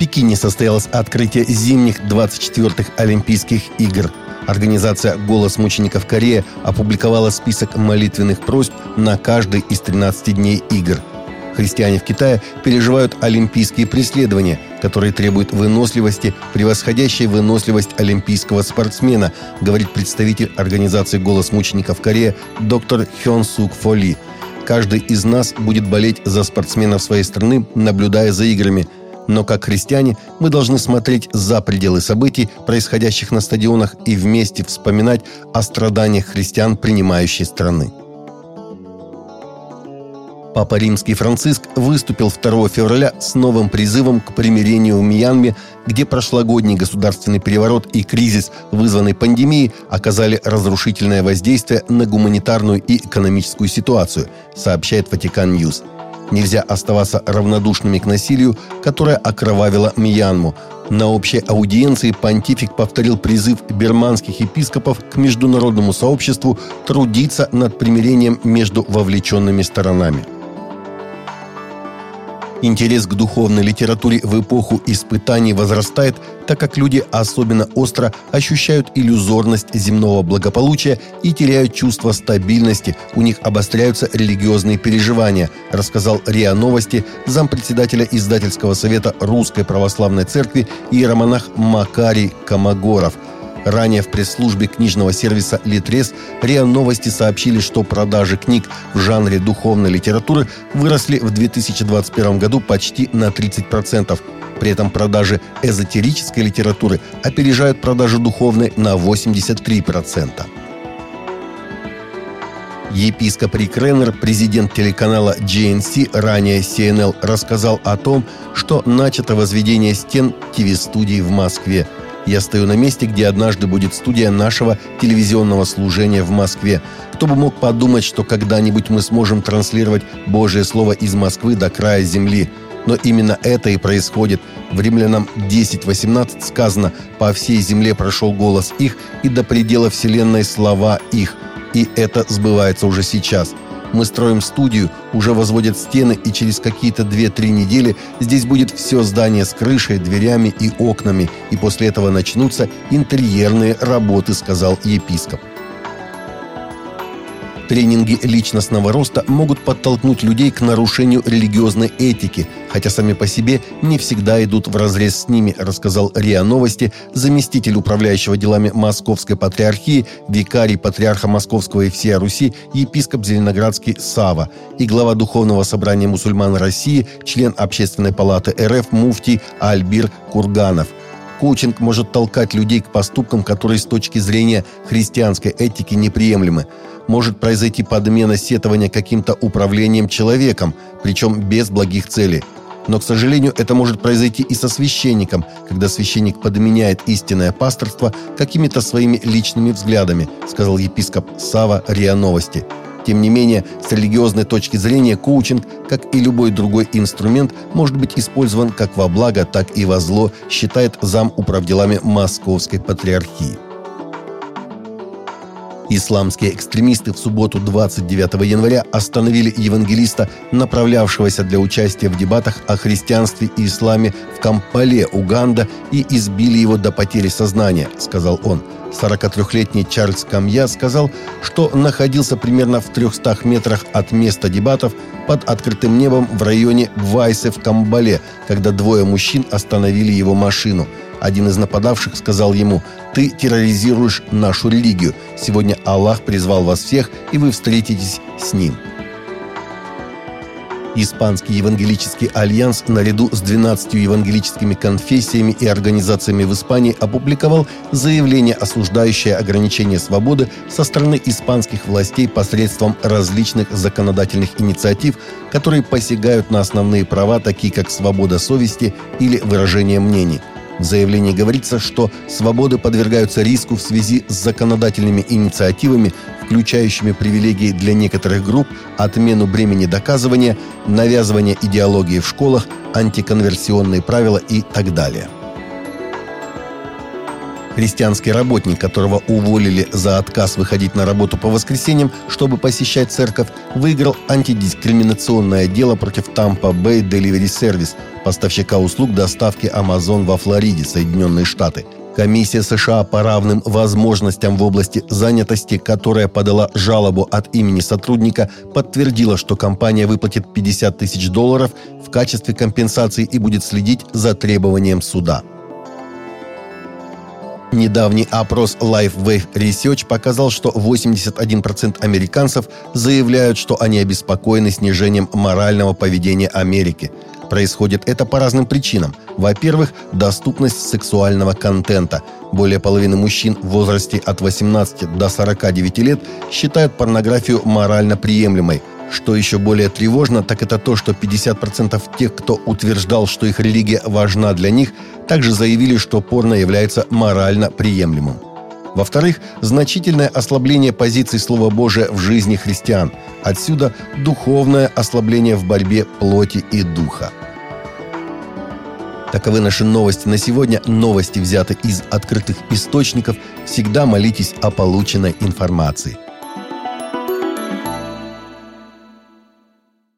Пекине состоялось открытие зимних 24-х Олимпийских игр. Организация «Голос мучеников Корея» опубликовала список молитвенных просьб на каждый из 13 дней игр. Христиане в Китае переживают олимпийские преследования, которые требуют выносливости, превосходящей выносливость олимпийского спортсмена, говорит представитель организации «Голос мучеников Корея» доктор Хён Сук Фоли. Каждый из нас будет болеть за спортсменов своей страны, наблюдая за играми – но как христиане мы должны смотреть за пределы событий, происходящих на стадионах, и вместе вспоминать о страданиях христиан принимающей страны. Папа Римский Франциск выступил 2 февраля с новым призывом к примирению в Мьянме, где прошлогодний государственный переворот и кризис, вызванный пандемией, оказали разрушительное воздействие на гуманитарную и экономическую ситуацию, сообщает Vatican News – Нельзя оставаться равнодушными к насилию, которое окровавило Мьянму. На общей аудиенции понтифик повторил призыв бирманских епископов к международному сообществу трудиться над примирением между вовлеченными сторонами. Интерес к духовной литературе в эпоху испытаний возрастает, так как люди особенно остро ощущают иллюзорность земного благополучия и теряют чувство стабильности, у них обостряются религиозные переживания, рассказал РИА Новости зампредседателя издательского совета Русской Православной Церкви иеромонах Макарий Комогоров – Ранее в пресс-службе книжного сервиса «Литрес» РИА Новости сообщили, что продажи книг в жанре духовной литературы выросли в 2021 году почти на 30%. При этом продажи эзотерической литературы опережают продажи духовной на 83%. Епископ Рик Реннер, президент телеканала GNC, ранее CNL, рассказал о том, что начато возведение стен ТВ-студии в Москве – я стою на месте, где однажды будет студия нашего телевизионного служения в Москве. Кто бы мог подумать, что когда-нибудь мы сможем транслировать Божье Слово из Москвы до края земли. Но именно это и происходит. В Римлянам 10.18 сказано «По всей земле прошел голос их, и до предела вселенной слова их». И это сбывается уже сейчас – мы строим студию, уже возводят стены, и через какие-то 2-3 недели здесь будет все здание с крышей, дверями и окнами, и после этого начнутся интерьерные работы, сказал епископ. Тренинги личностного роста могут подтолкнуть людей к нарушению религиозной этики, хотя сами по себе не всегда идут в разрез с ними, рассказал РИА Новости заместитель управляющего делами Московской Патриархии, викарий Патриарха Московского и всея Руси, епископ Зеленоградский Сава и глава Духовного собрания мусульман России, член Общественной палаты РФ Муфтий Альбир Курганов – Коучинг может толкать людей к поступкам, которые с точки зрения христианской этики неприемлемы может произойти подмена сетования каким-то управлением человеком, причем без благих целей. Но, к сожалению, это может произойти и со священником, когда священник подменяет истинное пасторство какими-то своими личными взглядами, сказал епископ Сава РИА Новости. Тем не менее, с религиозной точки зрения коучинг, как и любой другой инструмент, может быть использован как во благо, так и во зло, считает зам управделами Московской Патриархии. Исламские экстремисты в субботу 29 января остановили евангелиста, направлявшегося для участия в дебатах о христианстве и исламе в Кампале, Уганда, и избили его до потери сознания, сказал он. 43-летний Чарльз Камья сказал, что находился примерно в 300 метрах от места дебатов под открытым небом в районе Вайсе в Камбале, когда двое мужчин остановили его машину – один из нападавших сказал ему, «Ты терроризируешь нашу религию. Сегодня Аллах призвал вас всех, и вы встретитесь с Ним». Испанский евангелический альянс наряду с 12 евангелическими конфессиями и организациями в Испании опубликовал заявление, осуждающее ограничение свободы со стороны испанских властей посредством различных законодательных инициатив, которые посягают на основные права, такие как свобода совести или выражение мнений – в заявлении говорится, что свободы подвергаются риску в связи с законодательными инициативами, включающими привилегии для некоторых групп, отмену бремени доказывания, навязывание идеологии в школах, антиконверсионные правила и так далее. Христианский работник, которого уволили за отказ выходить на работу по воскресеньям, чтобы посещать церковь, выиграл антидискриминационное дело против Tampa Bay Delivery Service, поставщика услуг доставки Amazon во Флориде, Соединенные Штаты. Комиссия США по равным возможностям в области занятости, которая подала жалобу от имени сотрудника, подтвердила, что компания выплатит 50 тысяч долларов в качестве компенсации и будет следить за требованием суда. Недавний опрос LifeWave Research показал, что 81% американцев заявляют, что они обеспокоены снижением морального поведения Америки. Происходит это по разным причинам. Во-первых, доступность сексуального контента. Более половины мужчин в возрасте от 18 до 49 лет считают порнографию морально приемлемой. Что еще более тревожно, так это то, что 50% тех, кто утверждал, что их религия важна для них, также заявили, что порно является морально приемлемым. Во-вторых, значительное ослабление позиций Слова Божия в жизни христиан. Отсюда духовное ослабление в борьбе плоти и духа. Таковы наши новости на сегодня. Новости взяты из открытых источников. Всегда молитесь о полученной информации.